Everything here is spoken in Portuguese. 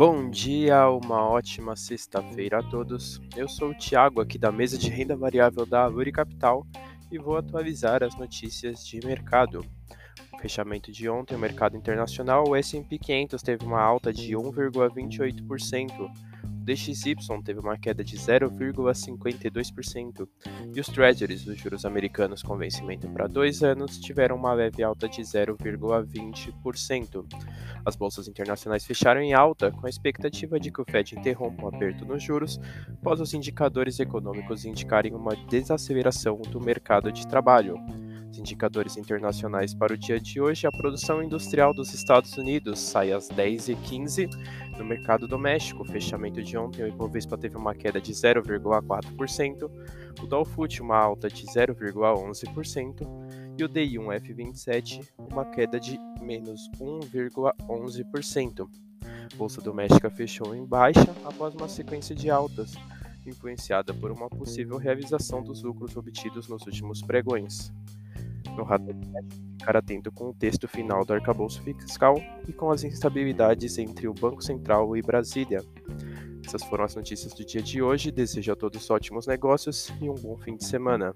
Bom dia, uma ótima sexta-feira a todos. Eu sou o Thiago, aqui da mesa de renda variável da Avuri Capital e vou atualizar as notícias de mercado. Fechamento de ontem, o mercado internacional, o S&P 500 teve uma alta de 1,28%, DXY teve uma queda de 0,52% e os Treasuries, os juros americanos com vencimento para dois anos, tiveram uma leve alta de 0,20%. As bolsas internacionais fecharam em alta, com a expectativa de que o Fed interrompa o aperto nos juros, após os indicadores econômicos indicarem uma desaceleração do mercado de trabalho indicadores internacionais para o dia de hoje, a produção industrial dos Estados Unidos sai às 10h15 no mercado doméstico. fechamento de ontem, o Ibovespa teve uma queda de 0,4%, o Dow Foot uma alta de 0,11% e o DI1F27 uma queda de menos 1,11%. Bolsa doméstica fechou em baixa após uma sequência de altas, influenciada por uma possível realização dos lucros obtidos nos últimos pregões no radar ficar atento com o texto final do arcabouço fiscal e com as instabilidades entre o Banco Central e Brasília. Essas foram as notícias do dia de hoje. Desejo a todos ótimos negócios e um bom fim de semana.